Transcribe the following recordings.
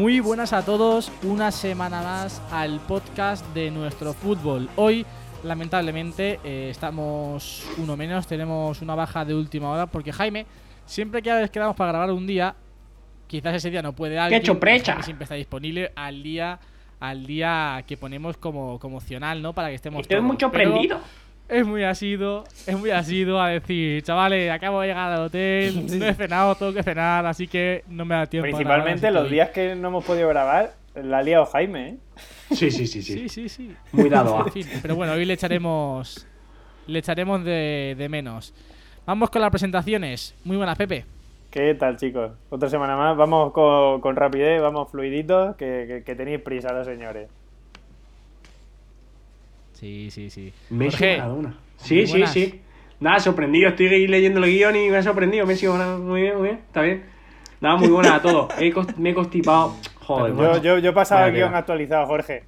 Muy buenas a todos, una semana más al podcast de nuestro fútbol. Hoy, lamentablemente, eh, estamos uno menos, tenemos una baja de última hora porque Jaime, siempre que a veces quedamos para grabar un día, quizás ese día no puede alguien, hecho precha! siempre está disponible al día al día que ponemos como, como opcional, ¿no? Para que estemos Estoy todos. mucho Pero prendido. Es muy asido, es muy asido a decir, chavales, acabo de llegar al hotel, no he cenado, tengo que cenar, así que no me da tiempo. Principalmente los días que no hemos podido grabar, la ha liado Jaime, ¿eh? Sí, sí, sí, Sí, sí. sí, sí. Muy dado a. En fin, pero bueno, hoy le echaremos le echaremos de, de menos. Vamos con las presentaciones. Muy buenas, Pepe. ¿Qué tal, chicos? Otra semana más. Vamos con, con rapidez, vamos fluiditos, que, que- que tenéis prisa los señores. Sí, sí, sí. Messi Jorge, Maradona. Sí, sí, sí. Nada, sorprendido. Estoy leyendo el guion y me ha sorprendido. Messi, Maradona, muy bien, muy bien. Está bien. Nada, muy buena a todos. He me he constipado. Joder, Yo, yo, yo he pasado Vaya aquí un tela. actualizado, Jorge.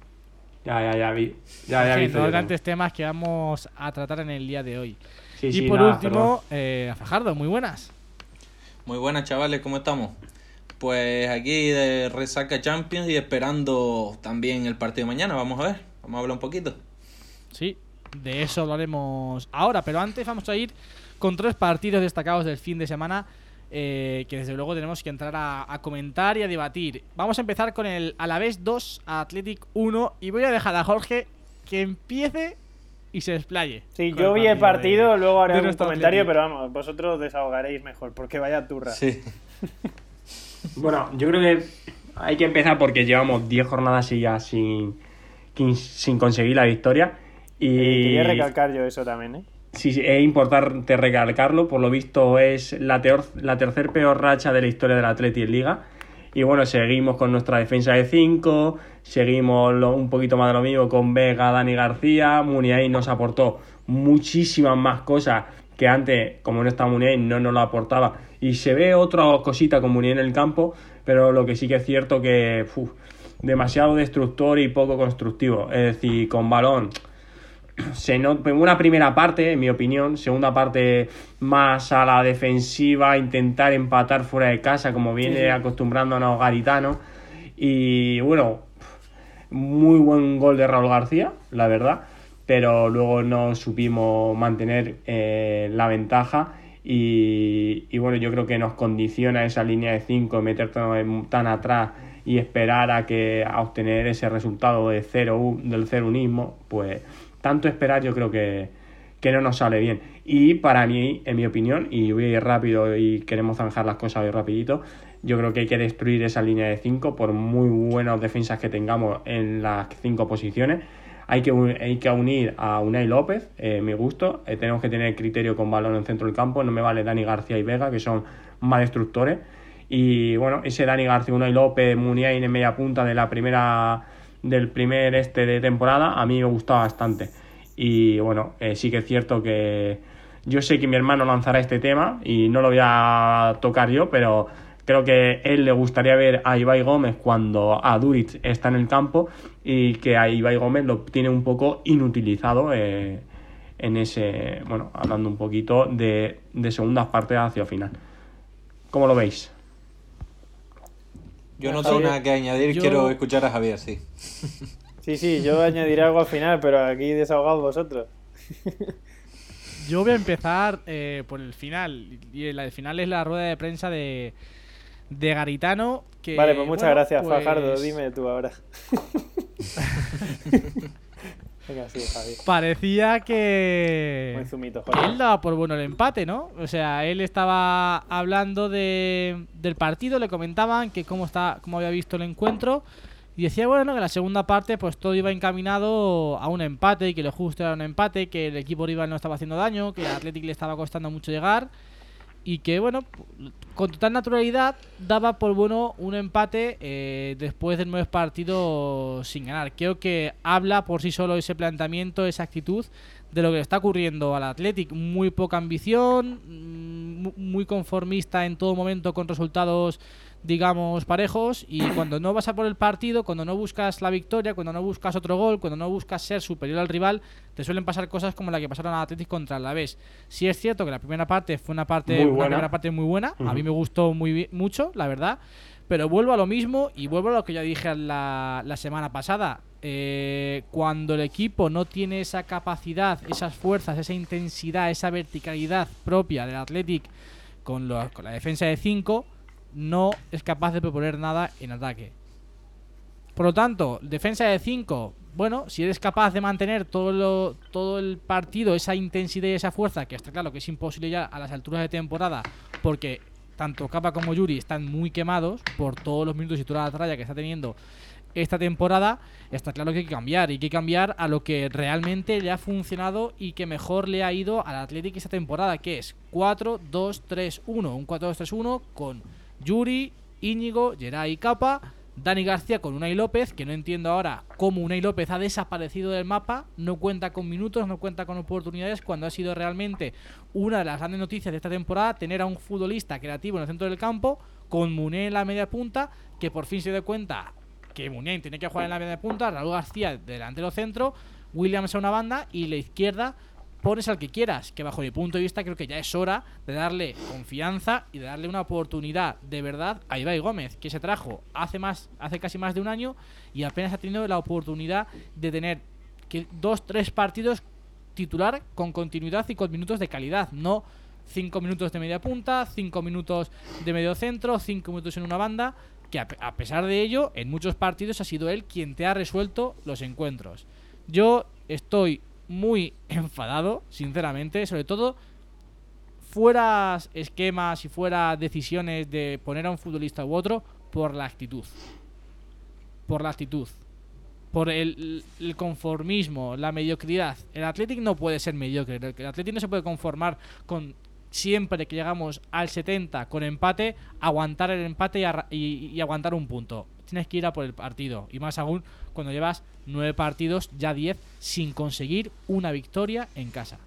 Ya, ya, ya vi. Ya, ya Sí, vi. grandes temas que vamos a tratar en el día de hoy. Sí, y sí, por nada, último, eh, a Fajardo, muy buenas. Muy buenas chavales, ¿cómo estamos? Pues aquí de Resaca Champions y esperando también el partido de mañana, vamos a ver, vamos a hablar un poquito. Sí, de eso hablaremos ahora, pero antes vamos a ir con tres partidos destacados del fin de semana eh, que desde luego tenemos que entrar a, a comentar y a debatir. Vamos a empezar con el Alavés 2, Athletic 1 y voy a dejar a Jorge que empiece y se explaye. Sí, yo vi el partido, de- luego haré un comentario, Athletic. pero vamos, vosotros desahogaréis mejor, porque vaya turra. Sí. Bueno, yo creo que hay que empezar porque llevamos 10 jornadas y ya sin, sin conseguir la victoria. Eh, Y quería recalcar yo eso también, ¿eh? Sí, sí, es importante recalcarlo. Por lo visto es la, teor- la tercer peor racha de la historia del Atleti en Liga. Y bueno, seguimos con nuestra defensa de 5, seguimos lo- un poquito más de lo mismo con Vega, Dani García. Muniain nos aportó muchísimas más cosas que antes, como no está Muniain, no nos lo aportaba. Y se ve otra cosita con Muniain en el campo, pero lo que sí que es cierto que uf, demasiado destructor y poco constructivo. Es decir, con balón se not- una primera parte, en mi opinión, segunda parte más a la defensiva, intentar empatar fuera de casa, como viene acostumbrándonos Garitano. Y bueno, muy buen gol de Raúl García, la verdad, pero luego no supimos mantener eh, la ventaja. Y, y bueno, yo creo que nos condiciona esa línea de 5, meternos tan atrás y esperar a que a obtener ese resultado de cero, del cero unismo, pues tanto esperar yo creo que, que no nos sale bien. Y para mí, en mi opinión, y voy a ir rápido y queremos zanjar las cosas hoy rapidito, yo creo que hay que destruir esa línea de 5 por muy buenas defensas que tengamos en las cinco posiciones. Hay que, hay que unir a Unai López, eh, mi gusto. Eh, tenemos que tener criterio con balón en centro del campo. No me vale Dani García y Vega, que son más destructores. Y bueno, ese Dani García, Unai López, Muniain en media punta de la primera del primer este de temporada, a mí me gustaba bastante. Y bueno, eh, sí que es cierto que yo sé que mi hermano lanzará este tema y no lo voy a tocar yo, pero creo que él le gustaría ver a Ibai Gómez cuando a Duric está en el campo y que a Ibai Gómez lo tiene un poco inutilizado eh, en ese, bueno, hablando un poquito de, de segundas partes hacia final. ¿Cómo lo veis? Yo no tengo nada que añadir, Yo- quiero escuchar a Javier, sí. Sí, sí, yo añadiré algo al final, pero aquí desahogados vosotros. Yo voy a empezar eh, por el final. Y el, el final es la rueda de prensa de, de Garitano. Que, vale, pues muchas bueno, gracias, pues, Fajardo. Dime tú ahora. Venga, sí, Javi. Parecía que. Jorge. Él daba por bueno el empate, ¿no? O sea, él estaba hablando de, del partido, le comentaban que cómo, está, cómo había visto el encuentro. Y decía, bueno, que la segunda parte pues todo iba encaminado a un empate y que lo justo era un empate, que el equipo rival no estaba haciendo daño, que al Athletic le estaba costando mucho llegar. Y que, bueno, con total naturalidad daba por bueno un empate eh, después de nueve partidos sin ganar. Creo que habla por sí solo ese planteamiento, esa actitud de lo que está ocurriendo al Athletic. Muy poca ambición, mm, muy conformista en todo momento con resultados digamos, parejos y cuando no vas a por el partido, cuando no buscas la victoria, cuando no buscas otro gol, cuando no buscas ser superior al rival, te suelen pasar cosas como la que pasaron a Atlético contra la vez. Sí es cierto que la primera parte fue una parte Muy una buena. primera parte muy buena, a mí me gustó muy mucho, la verdad, pero vuelvo a lo mismo y vuelvo a lo que ya dije la, la semana pasada. Eh, cuando el equipo no tiene esa capacidad, esas fuerzas, esa intensidad, esa verticalidad propia del Athletic con, lo- con la defensa de 5, no es capaz de proponer nada en ataque. Por lo tanto, defensa de 5, bueno, si eres capaz de mantener todo, todo el partido, esa intensidad y esa fuerza, que está claro que es imposible ya a las alturas de temporada, porque tanto Capa como Yuri están muy quemados por todos los minutos y toda la tralla que está teniendo esta temporada, está claro que hay que cambiar. Y hay que cambiar a lo que realmente le ha funcionado y que mejor le ha ido al Athletic esta temporada, que es 4-2-3-1. Un 4-2-3-1 con Yuri, Íñigo, Geray Capa. Dani García con Unai López, que no entiendo ahora cómo Unai López ha desaparecido del mapa, no cuenta con minutos, no cuenta con oportunidades, cuando ha sido realmente una de las grandes noticias de esta temporada, tener a un futbolista creativo en el centro del campo, con Muné en la media punta, que por fin se dio cuenta que Muniain tiene que jugar en la media punta, Raúl García delantero centro, Williams a una banda y la izquierda pones al que quieras, que bajo mi punto de vista creo que ya es hora de darle confianza y de darle una oportunidad de verdad a Ibai Gómez, que se trajo hace más hace casi más de un año y apenas ha tenido la oportunidad de tener dos, tres partidos titular con continuidad y con minutos de calidad, no cinco minutos de media punta, cinco minutos de medio centro, cinco minutos en una banda, que a pesar de ello, en muchos partidos ha sido él quien te ha resuelto los encuentros. Yo estoy muy enfadado, sinceramente, sobre todo fuera esquemas y fuera decisiones de poner a un futbolista u otro por la actitud. Por la actitud. Por el, conformismo, la mediocridad. El Athletic no puede ser mediocre. El Athletic no se puede conformar con siempre que llegamos al 70 con empate, aguantar el empate y- y aguantar un punto. Tienes que ir a por el partido. Y más aún cuando llevas nueve partidos, ya 10, sin conseguir una victoria en casa.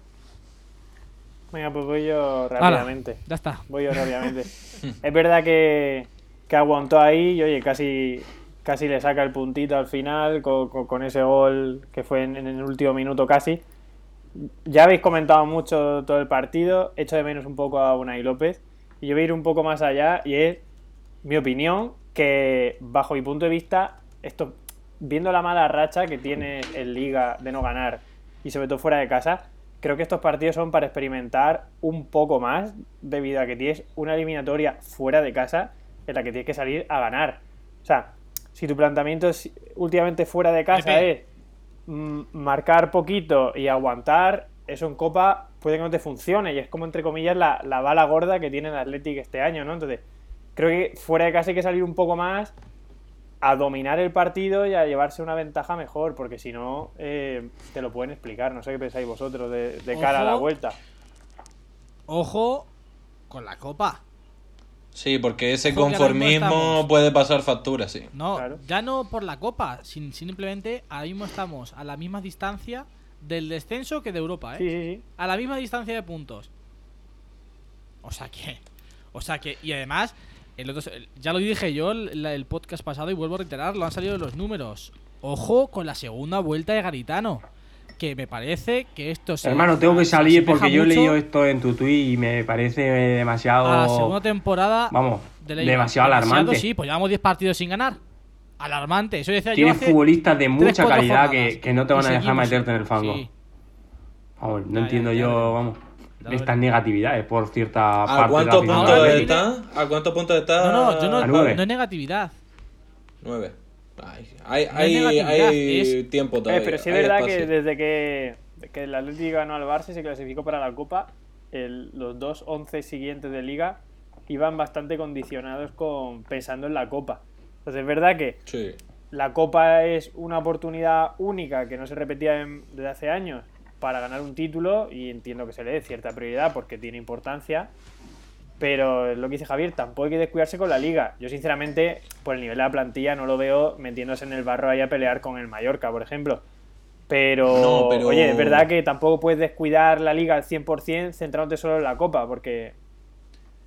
Venga, pues voy yo rápidamente. ya está. Voy yo rápidamente. es verdad que, que aguantó ahí y oye, casi, casi le saca el puntito al final con, con- con ese gol que fue en, en el último minuto casi. Ya habéis comentado mucho todo el partido, echo de menos un poco a Unai López y yo voy a ir un poco más allá y es mi opinión que bajo mi punto de vista, esto, viendo la mala racha que tiene el Liga de no ganar y sobre todo fuera de casa, creo que estos partidos son para experimentar un poco más debido a que tienes una eliminatoria fuera de casa en la que tienes que salir a ganar. O sea, si tu planteamiento es últimamente fuera de casa es mm, marcar poquito y aguantar, eso en Copa puede que no te funcione y es como entre comillas la, la bala gorda que tiene el Athletic este año, ¿no? Entonces, creo que fuera de casa hay que salir un poco más a dominar el partido y a llevarse una ventaja mejor, porque si no, eh, te lo pueden explicar. No sé qué pensáis vosotros de, de cara a la Ojo. vuelta. Ojo con la copa. Sí, porque ese Ojo conformismo puede pasar factura, sí. No, Claro. ya no por la copa, sin, simplemente ahora mismo estamos a la misma distancia del descenso que de Europa, ¿eh? Sí, sí, sí. A la misma distancia de puntos. O sea que. O sea que. Y además, el otro- el- ya lo dije yo el, el podcast pasado y vuelvo a reiterarlo, han salido los números. Ojo con la segunda vuelta de Garitano. Que me parece que esto se. Hermano, tengo que salir porque yo he leído esto en tu tweet y me parece demasiado. A la segunda temporada. Vamos, de la Liga. demasiado alarmante. Sí, pues llevamos 10 partidos sin ganar. Alarmante. Eso decía yo Tienes hace futbolistas de mucha calidad jornadas. que, que no te van a dejar meterte en el fango. sí. Vamos, no entiendo yo, vamos, estas negatividades por cierta parte ¿A de la puntos me está? ¿A cuántos puntos está? No, no, yo no, A nueve. no es negatividad. Nueve. Ay, hay, No hay, hay es- tiempo Eh, todavía. pero sí es hay verdad espacio. que desde que, que el Atlético ganó al Barça y se clasificó para la Copa, el- los dos 11 siguientes de Liga iban bastante condicionados con pensando en la Copa. Entonces es verdad que Sí. la Copa es una oportunidad única que no se repetía en- desde hace años para ganar un título y entiendo que se le dé cierta prioridad porque tiene importancia. Pero lo que dice Javier, tampoco hay que descuidarse con la liga. Yo, sinceramente, por el nivel de la plantilla, no lo veo metiéndose en el barro ahí a pelear con el Mallorca, por ejemplo. Pero, No, pero- oye, es verdad que tampoco puedes descuidar la liga al 100% centrándote solo en la copa, porque.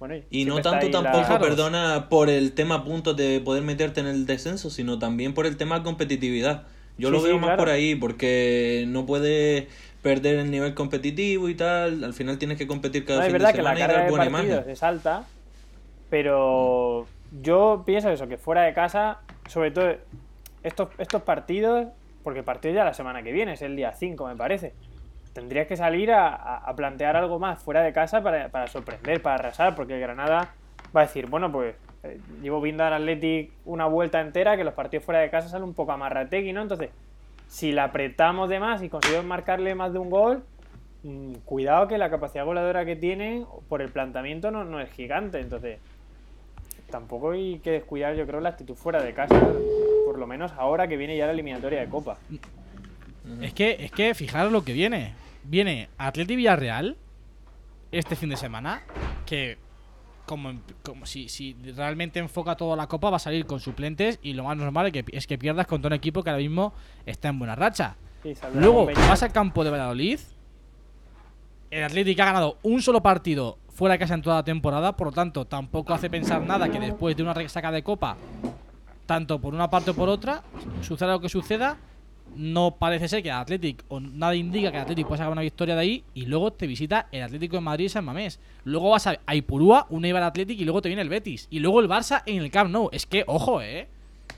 Bueno, Y no tanto la- tampoco, perdona, por el tema puntos de poder meterte en el descenso, sino también por el tema competitividad. Yo Sí, lo sí, veo más claro. por ahí, porque no puedes perder el nivel competitivo y tal. Al final tienes que competir cada No, es fin verdad de que la y carga dar de buena partidos imagen. es alta, pero yo pienso eso, que fuera de casa, sobre todo estos, estos partidos, porque el partido ya la semana que viene, es el día 5 me parece, tendrías que salir a plantear algo más fuera de casa para, para sorprender, para arrasar, porque el Granada va a decir, bueno, pues eh, llevo viendo al Athletic una vuelta entera, que los partidos fuera de casa salen un poco amarrategui, ¿no? Entonces, si la apretamos de más y conseguimos marcarle más de un gol, mm, cuidado que la capacidad goleadora que tiene por el planteamiento no, es gigante, entonces tampoco hay que descuidar yo creo la actitud fuera de casa, por lo menos ahora que viene ya la eliminatoria de Copa. Es que, es que fijaros lo que viene. Viene Atleti Villarreal este fin de semana. Que como, como si, si realmente enfoca toda la copa, va a salir con suplentes. Y lo más normal es que, es que pierdas contra un equipo que ahora mismo está en buena racha. Sí, Luego vas al campo de Valladolid. El Atlético ha ganado un solo partido fuera de casa en toda la temporada. Por lo tanto, tampoco hace pensar nada que después de una resaca de copa, tanto por una parte o por otra, suceda lo que suceda. No parece ser que el Athletic, o nada indica que el Athletic pueda sacar una victoria de ahí. Y luego te visita el Atlético de Madrid y San Mamés. Luego vas a, a Ipurúa, un Eibar Athletic y luego te viene el Betis. Y luego el Barça en el Camp Nou. Es que, ojo, eh.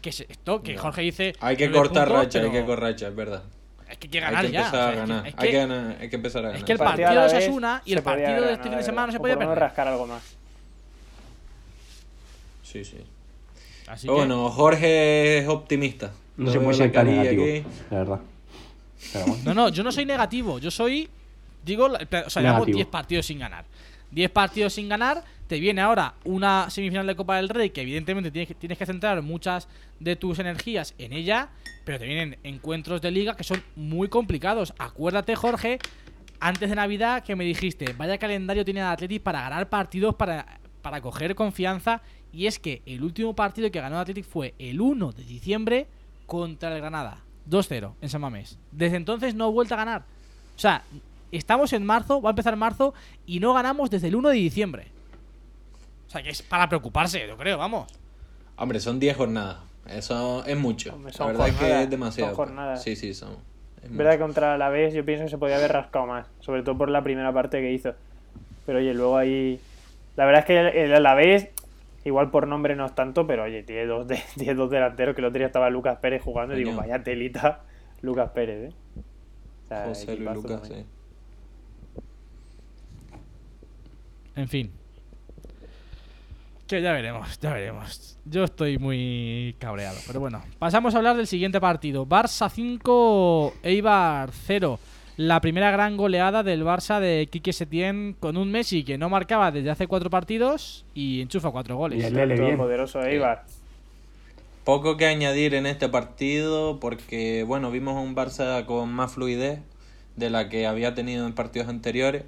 Que esto, que Jorge dice. Hay que cortar puntos, racha, hay pero que cortar racha, es verdad. Es que hay que Hay ganar ya. Hay que- que ganar, hay que empezar a ganar. es que el Partido de Osasuna y el partido de este fin de semana no se podía menos perder. rascar algo más. Sí, sí. Así Pero que, bueno, Jorge es optimista. No tan carilla negativo, aquí. la verdad. Pero bueno. no, no, yo no soy negativo. Yo soy. Digo, la- o sea, llevamos Negativo. 10 partidos sin ganar. 10 partidos sin ganar. Te viene ahora una semifinal de Copa del Rey que, evidentemente, tienes que, tienes que centrar muchas de tus energías en ella. Pero te vienen encuentros de liga que son muy complicados. Acuérdate, Jorge, antes de Navidad que me dijiste: Vaya calendario tiene el Athletic para ganar partidos, para, para coger confianza. Y es que el último partido que ganó el Athletic fue el 1 de diciembre contra el Granada. 2-0 en San Mamés. Desde entonces no ha vuelto a ganar. O sea, estamos en marzo, va a empezar marzo y no ganamos desde el 1 de diciembre. O sea, que es para preocuparse, yo creo, vamos. Hombre, son 10 jornadas. Eso es mucho. Hombre, la verdad es que es demasiado. son jornadas. Sí, sí, son. es Es verdad contra la vez yo pienso que se podía haber rascado más, sobre todo por la primera parte que hizo. Pero oye, luego ahí. La verdad es que el Alavés, igual por nombre no es tanto, pero oye, tiene dos, de, tiene dos delanteros que el otro día estaba Lucas Pérez jugando y digo, vaya telita, Lucas Pérez, ¿eh? O sea, José Luis Lucas, sí. En fin. Que ya veremos, ya veremos. Yo estoy muy cabreado. Pero bueno, pasamos a hablar del siguiente partido. Barça 5, Eibar 0. La primera gran goleada del Barça de Quique Setién con un Messi que no marcaba desde hace cuatro partidos y enchufa cuatro goles. Lele, Todo bien. poderoso Eibar. Poco que añadir en este partido porque, bueno, vimos a un Barça con más fluidez de la que había tenido en partidos anteriores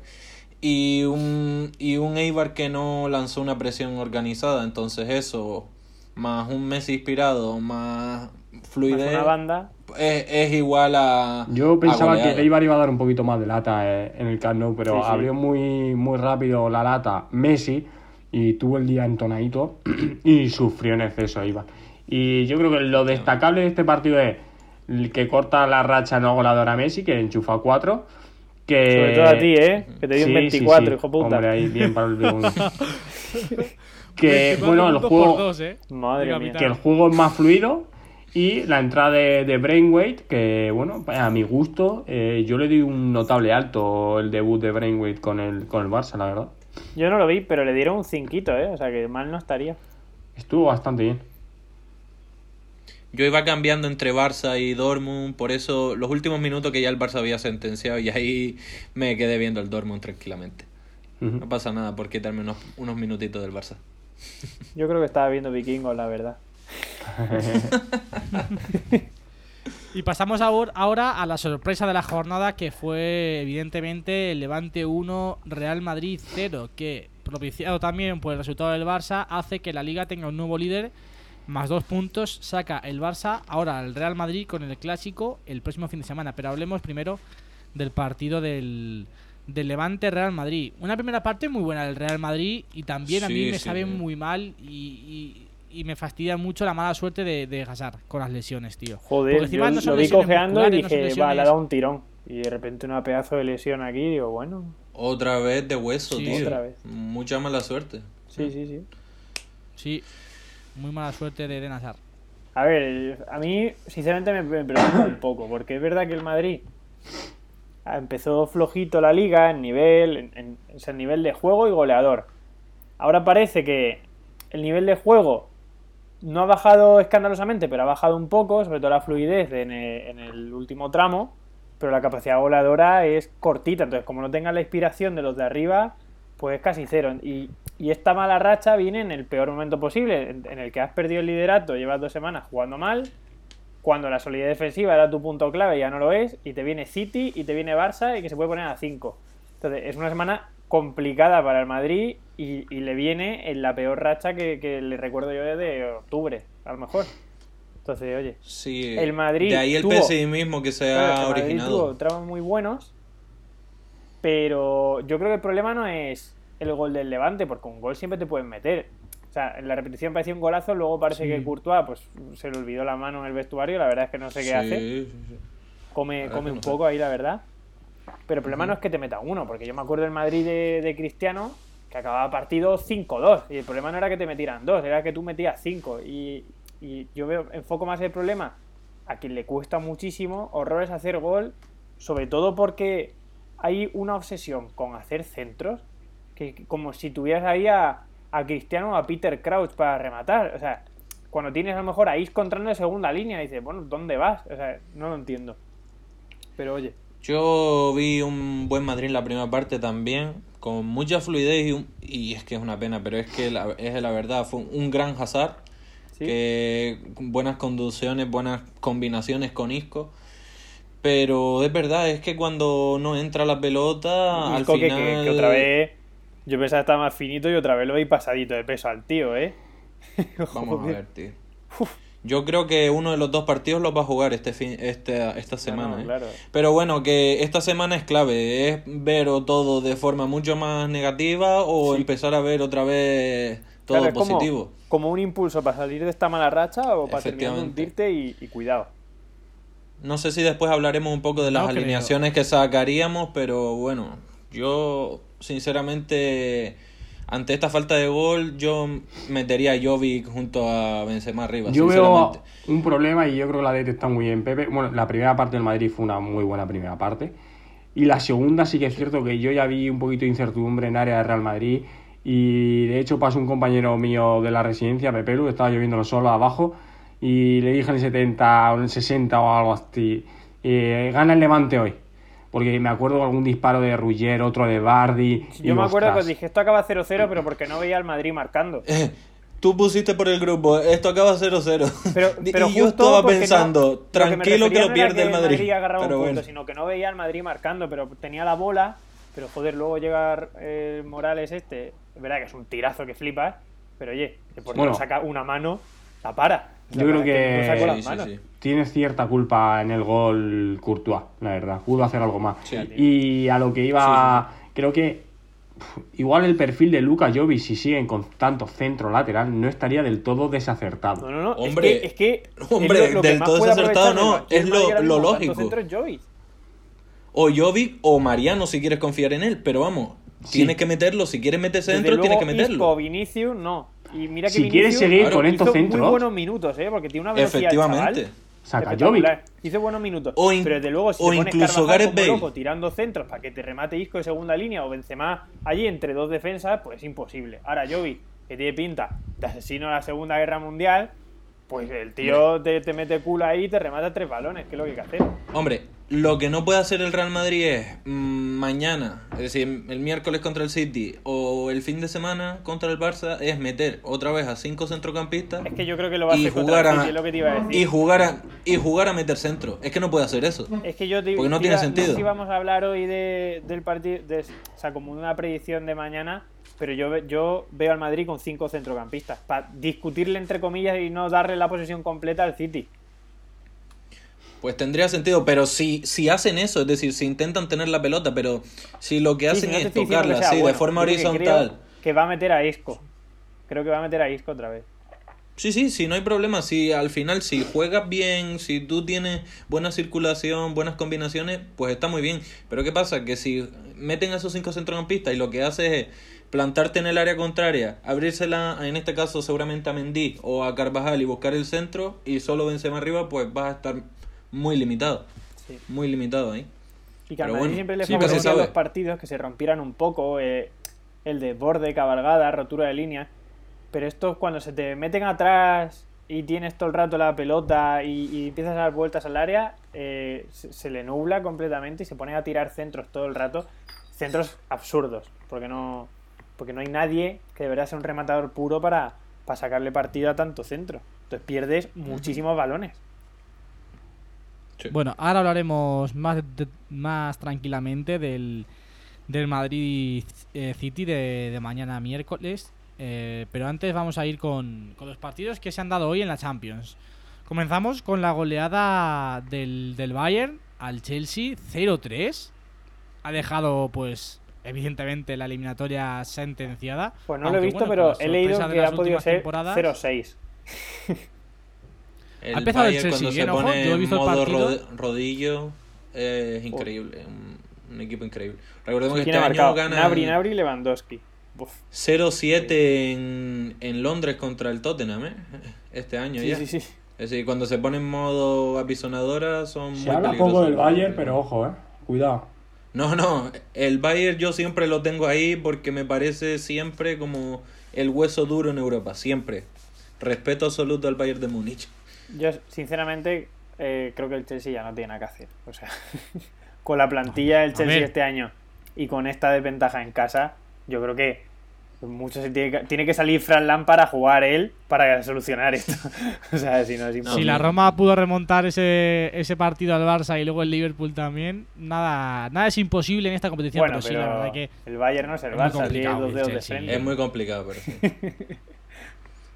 y un, y un Eibar que no lanzó una presión organizada. Entonces eso, más un Messi inspirado, Más fluidez, una banda. es, es igual a... Yo pensaba a que. Eibar iba a dar un poquito más de lata eh, en el Camp Nou, pero Sí, sí. abrió muy, muy rápido la lata Messi y tuvo el día entonadito y sufrió en exceso Eibar. Y yo creo que lo destacable de este partido es el que corta la racha no goleadora Messi, que enchufa 4. Que... Sobre todo a ti, ¿eh? Que te dio un Sí, sí, 24, sí. hijo puta. Hombre, ahí bien para el que 24 bueno, el juego, dos, ¿eh? Madre De mía. que el juego es más fluido y la entrada de, de Brainweight, que bueno, a mi gusto, eh, yo le di un notable alto el debut de Brainweight con el, con el Barça, la verdad. Yo no lo vi, pero le dieron un cinquito, ¿eh? O sea que mal no estaría. Estuvo bastante bien. Yo iba cambiando entre Barça y Dortmund, por eso los últimos minutos que ya el Barça había sentenciado y ahí me quedé viendo el Dortmund tranquilamente. No pasa nada por quitarme unos, unos minutitos del Barça. Yo creo que estaba viendo vikingos, la verdad. Y pasamos ahor- ahora a la sorpresa de la jornada que fue evidentemente el Levante 1, Real Madrid 0, que propiciado también por el resultado del Barça, hace que la liga tenga un nuevo líder más dos puntos. Saca el Barça ahora al Real Madrid con el clásico el próximo fin de semana. Pero hablemos primero del partido del, del Levante Real Madrid. Una primera parte muy buena del Real Madrid y también a mí me sí, sabe muy mal y, y- me fastidia mucho la mala suerte de, de Hazard con las lesiones, tío. Porque Joder, encima yo no son lo vi cojeando y no dije, va, le ha dado un tirón. Y de repente una pedazo de lesión aquí, digo, bueno, Otra vez de hueso, Sí. tío. Otra vez. Mucha mala suerte. sí, sí, sí. Sí, muy mala suerte de Eden Hazard. A ver, a mí sinceramente me, me preocupa un poco, porque es verdad que el Madrid empezó flojito la liga en nivel, en, en- en nivel de juego y goleador. Ahora parece que el nivel de juego no ha bajado escandalosamente, pero ha bajado un poco, sobre todo la fluidez en el, último tramo, pero la capacidad goleadora es cortita, entonces como no tengan la inspiración de los de arriba, pues casi cero. Y, y esta mala racha viene en el peor momento posible, en, el que has perdido el liderato, llevas dos semanas jugando mal, cuando la solidez defensiva era tu punto clave, ya no lo es, y te viene City y te viene Barça y que se puede poner a 5. Entonces, es una semana complicada para el Madrid y, y le viene en la peor racha que, que le recuerdo yo desde octubre, a lo mejor. Entonces, oye, Sí. El Madrid De ahí el tuvo- pesimismo que se Claro, ha el Madrid originado. tuvo tramos muy buenos, pero yo creo que el problema no es el gol del Levante, porque un gol siempre te pueden meter. O sea, en la repetición parecía un golazo, luego parece Sí. que Courtois pues, se le olvidó la mano en el vestuario, la verdad es que no sé qué Sí, hace, come, come un poco ahí, la verdad. Pero el problema no es que te meta uno, porque yo me acuerdo del Madrid de, de Cristiano, que acababa partido 5-2, y el problema no era que te metieran dos, era que tú metías 5. Y, y yo veo, enfoco más el problema a quien le cuesta muchísimo horrores hacer gol, sobre todo porque hay una obsesión con hacer centros, que que como si tuvieras ahí a, a Cristiano o a Peter Crouch para rematar. O sea, cuando tienes a lo mejor a Isco entrando de segunda línea, dices, bueno, ¿dónde vas? O sea, no lo entiendo. Pero oye, Yo vi un buen Madrid en la primera parte también, con mucha fluidez y, un- y es que es una pena, pero es que la, es la verdad, fue un gran Hazard, ¿sí? que buenas conducciones, buenas combinaciones con Isco, pero es verdad, es que cuando no entra la pelota, al Isco que, final... que- que otra vez, yo pensaba que estaba más finito y otra vez lo veis pasadito de peso al tío, ¿eh? Vamos a ver, tío. Yo creo que uno de los dos partidos los va a jugar este fin, este, esta semana. no, ¿eh? claro. Pero bueno, que esta semana es clave. Es ver o todo de forma mucho más negativa o Sí. empezar a ver otra vez todo Claro, es como- positivo. Como, un impulso para salir de esta mala racha o para terminar de hundirte y, y cuidado. No sé si después hablaremos un poco de las No creo. alineaciones que sacaríamos, pero bueno, yo sinceramente ante esta falta de gol yo metería a Jovic junto a Benzema arriba. Yo veo un problema y yo creo que la DT está muy bien, Pepe. Bueno, la primera parte del Madrid fue una muy buena primera parte. Y la segunda sí que es cierto que yo ya vi un poquito de incertidumbre en área de Real Madrid. Y de hecho pasó un compañero mío de la residencia, Pepe Lu, estaba lloviendo solo abajo. Y le dije en el 70 o en el 60 o algo así, eh, gana el Levante hoy. Porque me acuerdo de algún disparo de Ruggier, otro de Bardi. y, Yo me acuerdo que dije, esto acaba 0-0, pero porque no veía al Madrid marcando. Eh, Tú pusiste por el grupo, esto acaba 0-0. Pero, pero y yo estaba no- pensando, que tranquilo que lo no era pierde el que Madrid. agarraba Pero un punto, bueno. sino que no veía al Madrid marcando, pero tenía la bola. Pero joder, luego llega eh, Morales este. Es verdad que es un tirazo que flipas. Pero oye, que porque Bueno. no saca una mano, la para. Yo creo que- Sí, sí, sí. tiene cierta culpa en el gol Courtois, la verdad. Pudo hacer algo más. Sí. Y a lo que iba, creo que igual el perfil de Luka Jovic, si siguen con tanto centro lateral, no estaría del todo desacertado. No, no, no. Hombre, es que, es que hombre, es lo, lo que del todo desacertado no, es lo- lo lógico. Jovic. O Jovic o Mariano si quieres confiar en él, pero vamos, Sí. tienes que meterlo, si quieres meter Desde centro, tienes que luego, meterlo. Isco, Vinicius, no. Y mira que Si quieres seguir Claro, con estos hizo centros, muy buenos minutos, ¿eh? Porque tiene una velocidad el Efectivamente. chaval. saca. Hizo buenos minutos. O in- pero desde luego, si o te pones incluso Gareth Bale. loco tirando centros para que te remate Isco de segunda línea o Benzema allí entre dos defensas, pues es imposible. Ahora Jovic, que tiene pinta de asesino de la Segunda Guerra Mundial, pues el tío te, te mete culo ahí y te remata tres balones, que es lo que hay que hacer. Hombre, lo que no puede hacer el Real Madrid es mm, mañana, es decir, el miércoles contra el City o el fin de semana contra el Barça, es meter otra vez a cinco centrocampistas Es que yo creo que lo va a hacer jugar el a lo que te iba a decir. y jugar a y jugar a meter centro. Es que no puede hacer eso. Es que yo te, Porque no te tiene iba- sentido. sé si vamos a hablar hoy de, del partido, de, o sea, como una predicción de mañana, pero yo, yo veo al Madrid con cinco centrocampistas, para discutirle entre comillas y no darle la posesión completa al City. Pues tendría sentido, pero si, si hacen eso, es decir, si intentan tener la pelota, pero si lo que Sí, hacen si no te es tocarla que así, de forma que horizontal. creo que va a meter a Isco. Creo que va a meter a Isco otra vez. Sí, sí, sí, no hay problema. Si al final, si juegas bien, si tú tienes buena circulación, buenas combinaciones, pues está muy bien. Pero ¿qué pasa? Que si meten a esos cinco centrocampistas y lo que haces es plantarte en el área contraria, abrírsela, en este caso seguramente a Mendy o a Carvajal y buscar el centro y solo Benzema arriba, pues vas a estar muy limitado. Sí. Muy limitado ahí. Y que Madrid bueno, siempre le sí, favorecían los partidos que se rompieran un poco, eh, el de borde, cabalgada, rotura de línea. Pero esto cuando se te meten atrás y tienes todo el rato la pelota y, y empiezas a dar vueltas al área, eh, se, se le nubla completamente y se pone a tirar centros todo el rato. Centros absurdos, porque no, porque no hay nadie que de verdad sea un rematador puro para, para sacarle partido a tanto centro. Entonces pierdes muchísimos balones. Sí. Bueno, ahora hablaremos más, de- más tranquilamente del, del Madrid eh, City de, de mañana miércoles. Eh, pero antes vamos a ir con, con los partidos que se han dado hoy en la Champions. Comenzamos con la goleada del, del Bayern al Chelsea 0-3. Ha dejado, pues, evidentemente la eliminatoria sentenciada. Pues no lo he visto, bueno, pero he leído que ha podido ser temporadas- 0-6. El Ha empezado el Bayern Chelsea cuando bien, se ojo, pone yo he en visto el partido. rodillo eh, es increíble, un, un equipo increíble. Recordemos que ¿Quién este ha año marcado? ganan Nabri, Nabri y Lewandowski. Uf. 0-7 en, en Londres contra el Tottenham, ¿eh? Este año Sí, ya. sí, sí. Es decir, cuando se pone en modo apisonadora son Se muy habla peligrosos. poco del Bayern, pero ojo, eh. Cuidado. No, no, el Bayern yo siempre lo tengo ahí porque me parece siempre como el hueso duro en Europa, siempre. Respeto absoluto al Bayern de Múnich. Yo, sinceramente, eh, creo que el Chelsea ya no tiene nada que hacer. O sea, con la plantilla del Chelsea este año y con esta desventaja en casa, yo creo que mucho se tiene, que, tiene que salir Fran Lam para jugar él para solucionar esto. o sea, si no es No, imposible. Si la Roma pudo remontar ese, ese partido al Barça y luego el Liverpool también, nada, nada es imposible en esta competición, bueno, pero sí, la verdad que el Bayern no es el es Barça, tiene dos el dedos de frente. Es muy complicado, pero sí.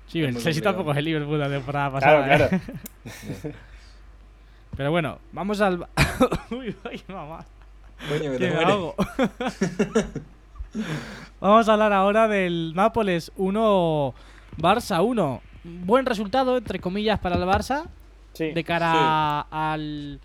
sí, el Chelsea tampoco es el Liverpool la temporada Claro, pasada. ¿eh? Pero bueno, vamos al. Uy, ay, mamá. Coño, que te me. Vamos a hablar ahora del Nápoles 1, Barça 1. Buen resultado, entre comillas, para el Barça Sí. de cara al,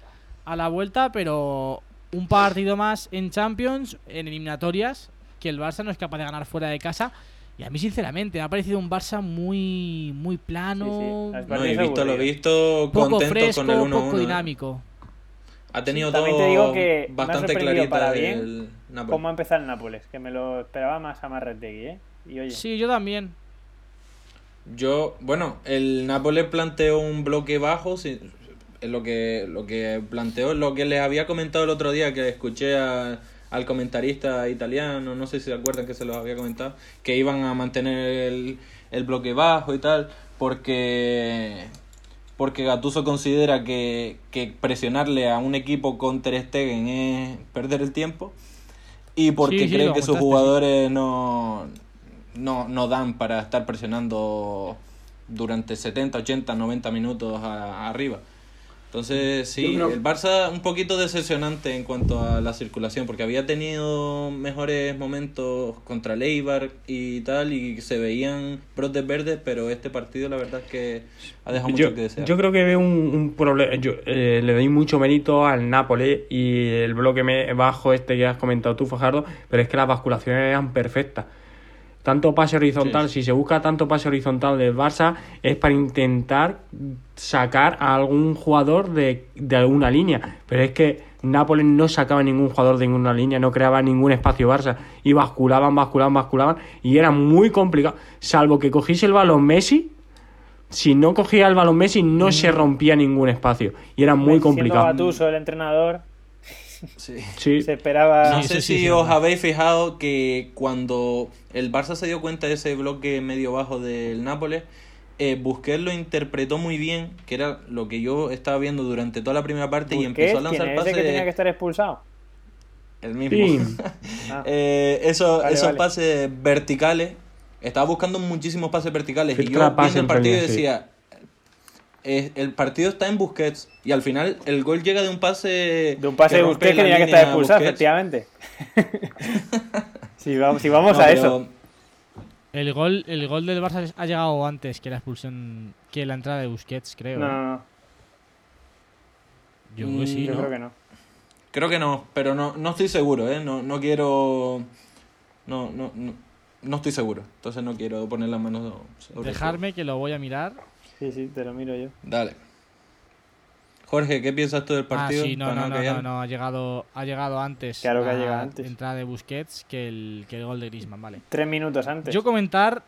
a la vuelta, pero un partido más en Champions, en eliminatorias, que el Barça no es capaz de ganar fuera de casa. Y a mí, sinceramente, me ha parecido un Barça muy, muy plano, Sí, No, he partidas visto lo visto poco contento fresco, con el 1-1. poco ¿eh? dinámico. Ha tenido todo te digo que me ha bastante clarita para bien el ¿Cómo ha empezado el Nápoles? Que me lo esperaba más a Marretegui, ¿eh? Y oye, Sí, yo también. Yo, bueno, el Nápoles planteó un bloque bajo, sí, es lo que, lo que planteó, lo que les había comentado el otro día que escuché a- al comentarista italiano, no sé si se acuerdan que se los había comentado, que iban a mantener el, el bloque bajo y tal, porque porque Gattuso considera que, que presionarle a un equipo con Ter Stegen es perder el tiempo y porque Sí, sí, cree lo que sus sí. jugadores no, no, no dan para estar presionando durante 70, 80, 90 minutos a- arriba. Entonces, sí, creo- el Barça un poquito decepcionante en cuanto a la circulación, porque había tenido mejores momentos contra el Eibar y tal, y se veían brotes verdes, pero este partido la verdad es que ha dejado mucho Yo, que desear. yo creo que veo un, un problema. Yo eh, le doy mucho mérito al Nápoles y el bloque me- bajo este que has comentado tú, Fajardo, pero es que las basculaciones eran perfectas. Tanto pase horizontal, Sí, si se busca tanto pase horizontal del Barça, es para intentar sacar a algún jugador de, de alguna línea. Pero es que Nápoles no sacaba ningún jugador de ninguna línea, no creaba ningún espacio Barça. Y basculaban, basculaban, basculaban. Y era muy complicado. Salvo que cogiese el balón Messi, si no cogía el balón Messi, no se rompía ningún espacio. Y era muy siendo complicado. El entrenador, Sí. Sí. se esperaba... No Sí, sé sí, si os habéis fijado que cuando el Barça se dio cuenta de ese bloque medio bajo del Nápoles, eh, Busquets lo interpretó muy bien, que era lo que yo estaba viendo durante toda la primera parte y empezó a ¿quién lanzar es ese que tenía que pases. estar expulsado? El mismo. Sí. Ah. Eh, eso- Vale, esos vale. pases verticales. Estaba buscando muchísimos pases verticales. y yo pase viendo el partido sí. decía. Eh, el partido está en Busquets. Y al final el gol llega de un pase. De un pase que de usted que tenía que estar expulsado, Busquets. efectivamente. si vamos, si vamos No, a eso. El gol, el gol del Barça ha llegado antes que la expulsión, que la entrada de Busquets, creo. No, ¿eh? no, no. Yo creo que sí, Yo ¿no? creo que no. Creo que no, pero no, no estoy seguro, ¿eh? No, no quiero. No, no, no, no estoy seguro. Entonces no quiero poner las manos sobre Dejarme que lo voy a mirar. Sí, sí, te lo miro yo. Dale. Jorge, ¿qué piensas tú del Ah, partido? sí, no, no, no, no, no, ha llegado, ha llegado antes. Claro que ha la llegado antes. entrada de Busquets que el, que el gol de Griezmann, vale. Tres minutos antes. Yo comentar,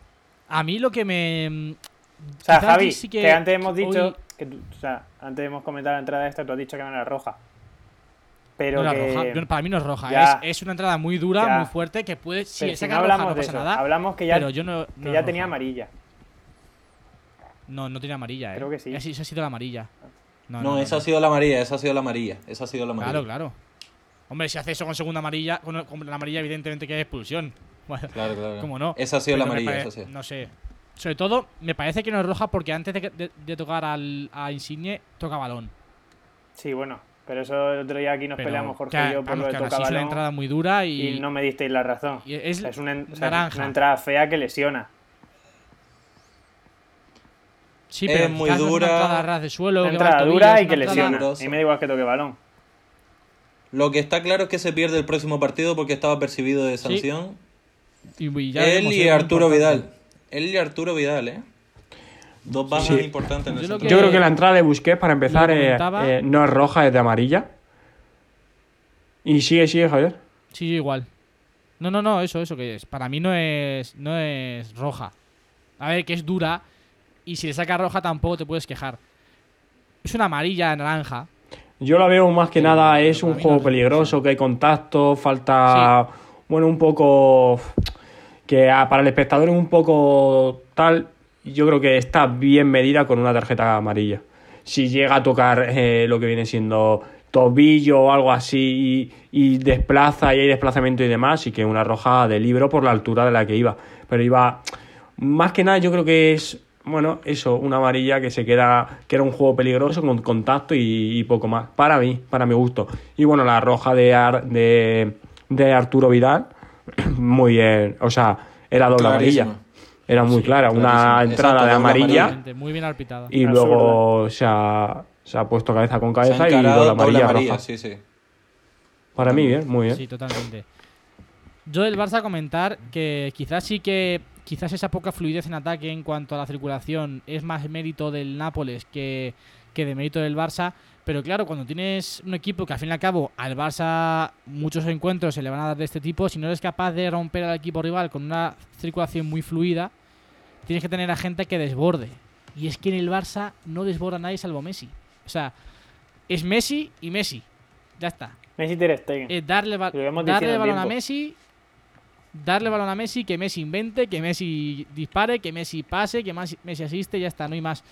a mí lo que me... o sea, Javi, sí que, antes hemos dicho. hoy- Que tú- o sea, antes hemos comentado la entrada esta, tú has dicho que no era roja. Pero no era que. roja. Para mí no es roja, Ya. es, es una entrada muy dura, Ya. muy fuerte, que puede... Si si no roja hablamos no de pasa eso. nada, Hablamos que ya, pero yo no... que no ya tenía roja. amarilla. No, no tenía amarilla, eh. Creo que sí. Esa, esa ha sido la amarilla. No, No, esa ha sido la amarilla, esa ha sido la amarilla. Esa ha sido la amarilla. Claro, claro. Hombre, si hace eso con segunda amarilla, con, con la amarilla evidentemente que es expulsión. Bueno, Claro, claro. ¿Cómo no? Esa ha sido la Pero amarilla, esa sí. No sé. Sobre todo, me parece que no es roja porque antes de, que- de- de tocar al, a Insigne, toca balón. Sí, bueno. Pero eso el otro día aquí nos Pero peleamos Jorge que- y yo por vamos, lo de toca así es una balón. entrada muy dura y, Y no me disteis la razón. y es, es una, en- o sea, naranja. una entrada fea que lesiona. Sí, es pero muy dura. Es una entrada a ras de suelo, que entrada tobillo, dura y que lesiona. mí me da igual que toque balón. Lo que está claro es que se pierde el próximo partido porque estaba percibido de sanción. Y, y ya Él y muy Arturo. Vidal. Él y Arturo Vidal, ¿eh? Dos bajas Sí. importantes en Yo el. Yo creo que la entrada de Busquets, para empezar, eh, eh, no es roja, es de amarilla. Y sigue, sigue, Javier. Sí, igual. No, no, no, eso, eso que es. Para mí no es, no es roja. A ver, que es dura. Y si le saca roja tampoco te puedes quejar. Es una amarilla naranja. Yo la veo más que Sí, nada, es un juego peligroso, que hay contacto, falta, bueno, un poco, que a- para el espectador es un poco tal, yo creo que está bien medida con una tarjeta amarilla. Si llega a tocar eh, lo que viene siendo tobillo o algo así y, y desplaza y hay desplazamiento y demás, y que una roja de libro por la altura de la que iba. Pero iba, más que nada yo creo que es, bueno, eso, una amarilla que se queda, que era un juego peligroso con contacto y, y poco más. Para mí, para mi gusto. Y bueno, la roja de, Ar- de, de Arturo Vidal, muy bien, o sea, era doble Clarísima. amarilla. Era muy Sí, clara, una entrada Exacto, de doble amarilla amarilla. Muy bien arpitada. y luego se ha, se ha puesto cabeza con cabeza y doble doble amarilla, amarilla, roja. sí, sí. Para mí, bien, muy bien. Sí, totalmente. Yo del Barça comentar que quizás sí que quizás esa poca fluidez en ataque en cuanto a la circulación es más mérito del Nápoles que, que de mérito del Barça. Pero claro, cuando tienes un equipo que al fin y al cabo al Barça muchos encuentros se le van a dar de este tipo, si no eres capaz de romper al equipo rival con una circulación muy fluida, tienes que tener a gente que desborde. Y es que en el Barça no desborda nadie salvo Messi. O sea, es Messi y Messi. Ya está. Messi Ter Stegen. Eh, darle, ba- darle balón a. Messi, darle balón a Messi, que Messi invente, que Messi dispare, que Messi pase, que Messi asiste, ya está, no hay más.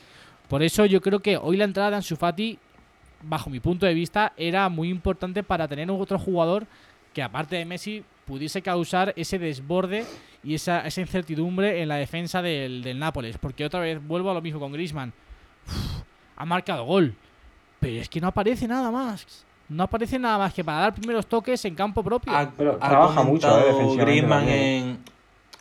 Por eso yo creo que hoy la entrada de Ansu Fati, bajo mi punto de vista, era muy importante para tener otro jugador que aparte de Messi pudiese causar ese desborde y esa, incertidumbre en la defensa del, del Nápoles. Porque otra vez vuelvo a lo mismo con Griezmann. Uf, ha marcado gol. Pero es que no aparece nada más. No aparece nada más que para dar primeros toques en campo propio. Ha, Pero ha trabaja mucho, comentado eh, Griezmann en,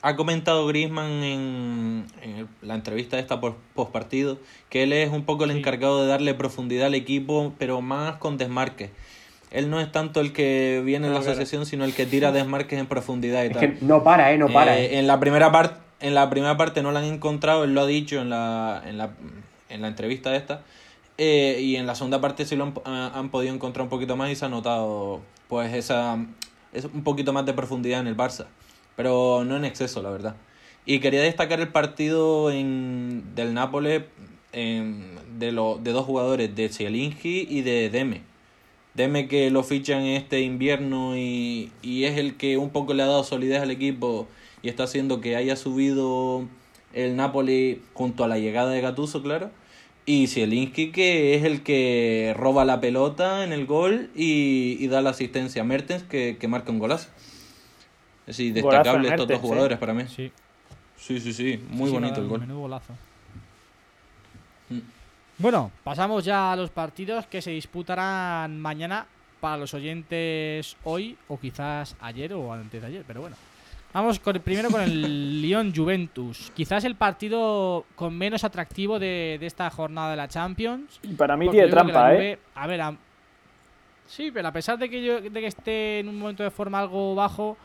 ha comentado Griezmann en, en la entrevista esta por post partido que él es un poco el Sí. encargado de darle profundidad al equipo, pero más con desmarques. Él no es tanto el que viene en la asociación, sino el que tira desmarques en profundidad y Es tal. que no para, ¿eh? No para. Eh, ¿eh? en la primera parte en la primera parte no la han encontrado él lo ha dicho en la en la, en la entrevista esta Eh, y en la segunda parte sí lo han, ha- han podido encontrar un poquito más y se ha notado pues esa es un poquito más de profundidad en el Barça. Pero no en exceso la verdad. Y quería destacar el partido en, del Nápoles en- de, lo, de dos jugadores de Zielinski y de Deme. Deme que lo fichan este invierno y, y es el que un poco le ha dado solidez al equipo y está haciendo que haya subido el Napoli junto a la llegada de Gattuso, claro. Y Zielinski que es el que roba la pelota en el gol y, y da la asistencia a Mertens que, que marca un golazo. Es decir, Golazo de destacable estos dos Mertens, jugadores para mí. Sí. Sí, sí, sí, muy Sí, bonito el gol. Menudo golazo. Mm. Bueno, pasamos ya a los partidos que se disputarán mañana para los oyentes hoy o quizás ayer o antes de ayer, pero bueno. Vamos con, primero con el Lyon Juventus. Quizás el partido con menos atractivo de, de esta jornada de la Champions. Y para mí tiene trampa, ¿eh? A ver, a- sí, pero a pesar de que yo de que esté en un momento de forma algo bajo,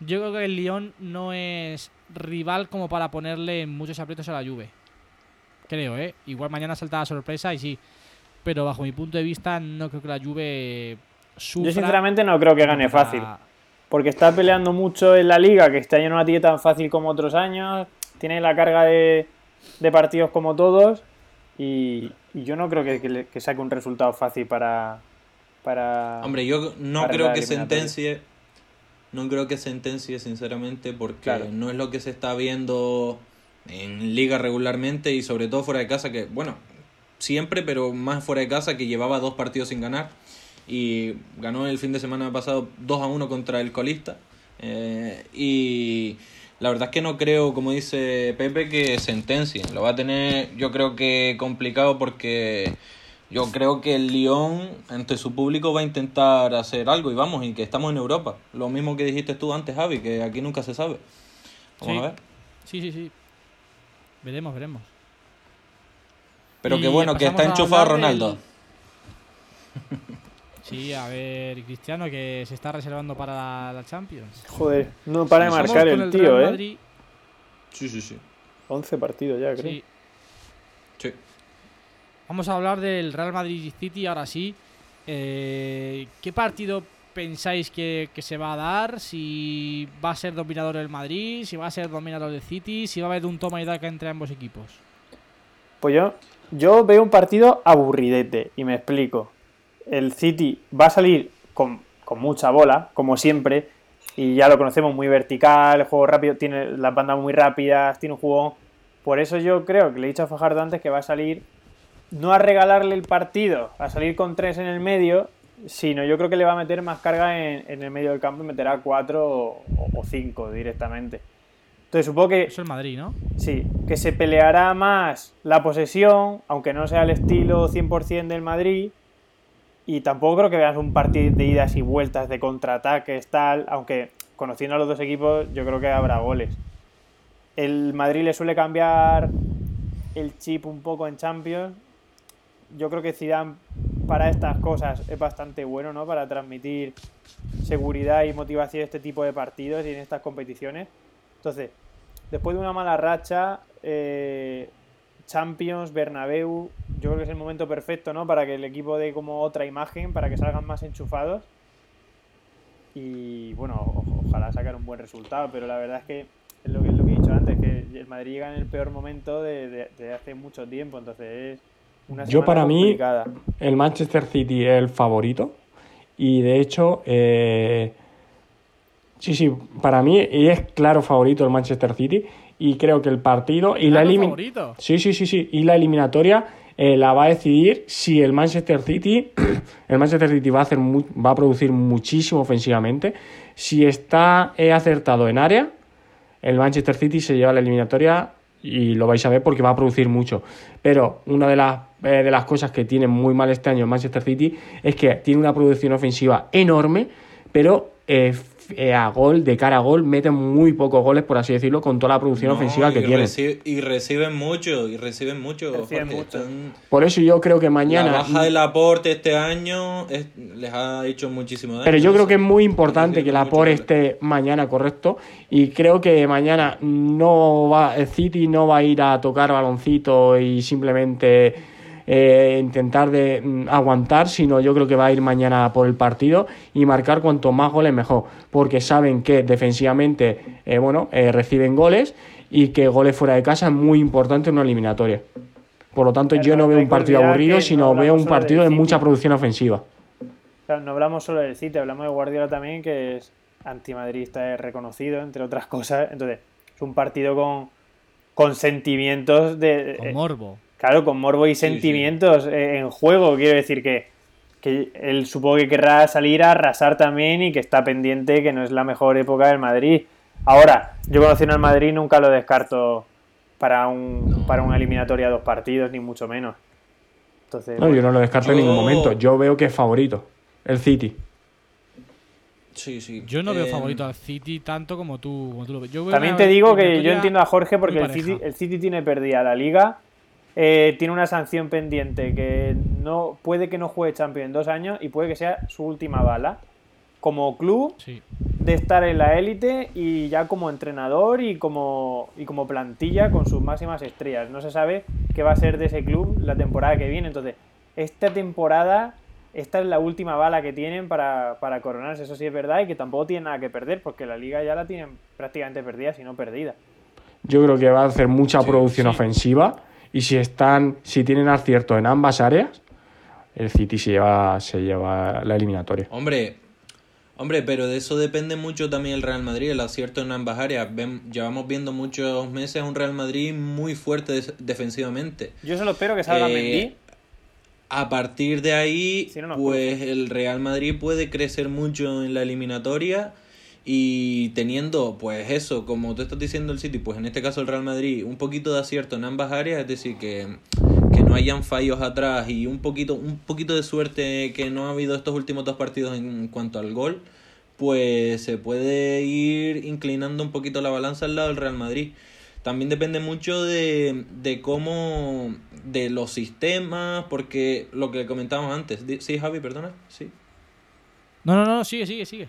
yo creo que el Lyon no es rival como para ponerle muchos aprietos a la Juve. Creo, ¿eh? Igual mañana salta la sorpresa y sí. Pero bajo mi punto de vista no creo que la Juve sufra. Yo sinceramente no creo que gane fácil. Porque está peleando mucho en la liga, que este año no la tiene tan fácil como otros años. Tiene la carga de, de partidos como todos. Y, y yo no creo que, que le- que saque un resultado fácil para. para Hombre, yo no creo que sentencie. No creo que sentencie, sinceramente, porque Claro. no es lo que se está viendo en liga regularmente y sobre todo fuera de casa, que, bueno, siempre, pero más fuera de casa, que llevaba dos partidos sin ganar y ganó el fin de semana pasado 2 a 1 contra el colista. Eh, y la verdad es que no creo, como dice Pepe, que sentencien. Lo va a tener, yo creo que complicado porque yo creo que el Lyon, ante su público, va a intentar hacer algo. Y vamos, y que estamos en Europa. Lo mismo que dijiste tú antes, Javi, que aquí nunca se sabe. Vamos Sí. a ver. Sí, sí, sí. Veremos, veremos. Pero Y qué bueno que está enchufado hablar del- Ronaldo. Sí, a ver, Cristiano, que se está reservando para la, la Champions. Joder, no para de marcar el Real tío, ¿eh? Madrid. Sí, sí, sí. 11 partidos ya, creo. Sí. Sí. Vamos a hablar del Real Madrid City ahora sí. Eh, ¿Qué partido pensáis que, que se va a dar? Si va a ser dominador el Madrid, si va a ser dominador el City, si va a haber un toma y daca entre ambos equipos. Pues yo, yo veo un partido aburridete, y me explico. El City va a salir con, con mucha bola, como siempre, y ya lo conocemos muy vertical, el juego rápido, tiene las bandas muy rápidas, tiene un jugón. Por eso yo creo que le he dicho a Fajardo antes que va a salir no a regalarle el partido, a salir con tres en el medio, sino yo creo que le va a meter más carga en, en el medio del campo y meterá cuatro o, o cinco directamente. Entonces supongo que Eso es Madrid, ¿no? Sí, que se peleará más la posesión, aunque no sea el estilo 100% del Madrid. Y tampoco creo que veas un partido de idas y vueltas, de contraataques, tal. Aunque conociendo a los dos equipos, yo creo que habrá goles. El Madrid le suele cambiar el chip un poco en Champions. Yo creo que Zidane para estas cosas es bastante bueno, ¿no? Para transmitir seguridad y motivación en este tipo de partidos y en estas competiciones. Entonces, después de una mala racha, eh, Champions, Bernabéu, yo creo que es el momento perfecto, ¿no? Para que el equipo dé como otra imagen, para que salgan más enchufados. Y bueno, o- ojalá sacar un buen resultado, pero la verdad es que es lo que, es lo que he dicho antes, que el Madrid llega en el peor momento de, de- de hace mucho tiempo, entonces es una Yo para mí-. El Manchester City es el favorito. Y de hecho, eh, sí, sí, para mí es claro favorito el Manchester City. Y creo que el partido y la Claro, elimin- favorito. Sí, sí, sí, sí. Y la eliminatoria eh, la va a decidir si el Manchester City, el Manchester City va a hacer va a producir muchísimo ofensivamente. Si está eh, acertado en área, el Manchester City se lleva la eliminatoria y lo vais a ver porque va a producir mucho. Pero una de las, eh, de las cosas que tiene muy mal este año el Manchester City es que tiene una producción ofensiva enorme, pero a gol, de cara a gol, meten muy pocos goles, por así decirlo, con toda la producción No, ofensiva que tienen. y reciben mucho, y reciben mucho. Reciben Jorge, mucho. están- Por eso yo creo que mañana. La baja del aporte este año es- les ha hecho muchísimo daño. Pero yo creo que es muy importante que por goles. esté mañana correcto. Y creo que mañana no va, el City no va a ir a tocar baloncito y simplemente eh, intentar de mm, aguantar, sino yo creo que va a ir mañana por el partido y marcar cuanto más goles mejor. Porque saben que defensivamente eh, bueno, eh, reciben goles y que goles fuera de casa es muy importante en una eliminatoria. Por lo tanto, Pero yo no veo un partido aburrido, sino no veo un partido de mucha producción ofensiva. Claro, no hablamos solo del City, hablamos de Guardiola también, que es antimadridista, es reconocido, entre otras cosas. Entonces, es un partido con, con sentimientos de. Con eh, morbo. Claro, con morbo y Sí, sentimientos eh, en juego. Quiero decir que, que él supongo que querrá salir a arrasar también y que está pendiente que no es la mejor época del Madrid. Ahora, yo conociendo al Madrid nunca lo descarto para un No. para una eliminatoria a dos partidos, ni mucho menos. Entonces, No, yo no lo descarto en ningún momento. Yo veo que es favorito. El City. Sí, sí. Yo no veo Eh, favorito al City tanto como tú, como tú lo ves. Yo veo También te digo que yo entiendo a Jorge porque el City, el City tiene perdida la liga, eh, tiene una sanción pendiente que no puede que no juegue Champions en dos años y puede que sea su última bala como club Sí. de estar en la élite y ya como entrenador y como, y como plantilla con sus máximas estrellas. No se sabe qué va a ser de ese club la temporada que viene. Entonces, esta temporada, esta es la última bala que tienen para, para coronarse. Eso sí es verdad y que tampoco tienen nada que perder porque la liga ya la tienen prácticamente perdida, si no perdida. Yo creo que va a hacer mucha Sí, producción sí. ofensiva. Y si están, si tienen acierto en ambas áreas, el City se lleva, se lleva la eliminatoria. Hombre, hombre, pero de eso depende mucho también el Real Madrid, el acierto en ambas áreas. Ven- llevamos viendo muchos meses a un Real Madrid muy fuerte des- defensivamente. Yo solo espero que salga Eh, Mendy. A partir de ahí, Si no, nos pues el Real Madrid puede crecer mucho en la eliminatoria y teniendo, pues eso, como tú estás diciendo el City, pues en este caso el Real Madrid, un poquito de acierto en ambas áreas, es decir, que, que no hayan fallos atrás y un poquito, un poquito de suerte que no ha habido estos últimos dos partidos en cuanto al gol, pues se puede ir inclinando un poquito la balanza al lado del Real Madrid. También depende mucho de, de cómo, de los sistemas, porque lo que comentábamos antes. Sí, Javi, perdona, sí. No, no, no, sigue, sigue, sigue.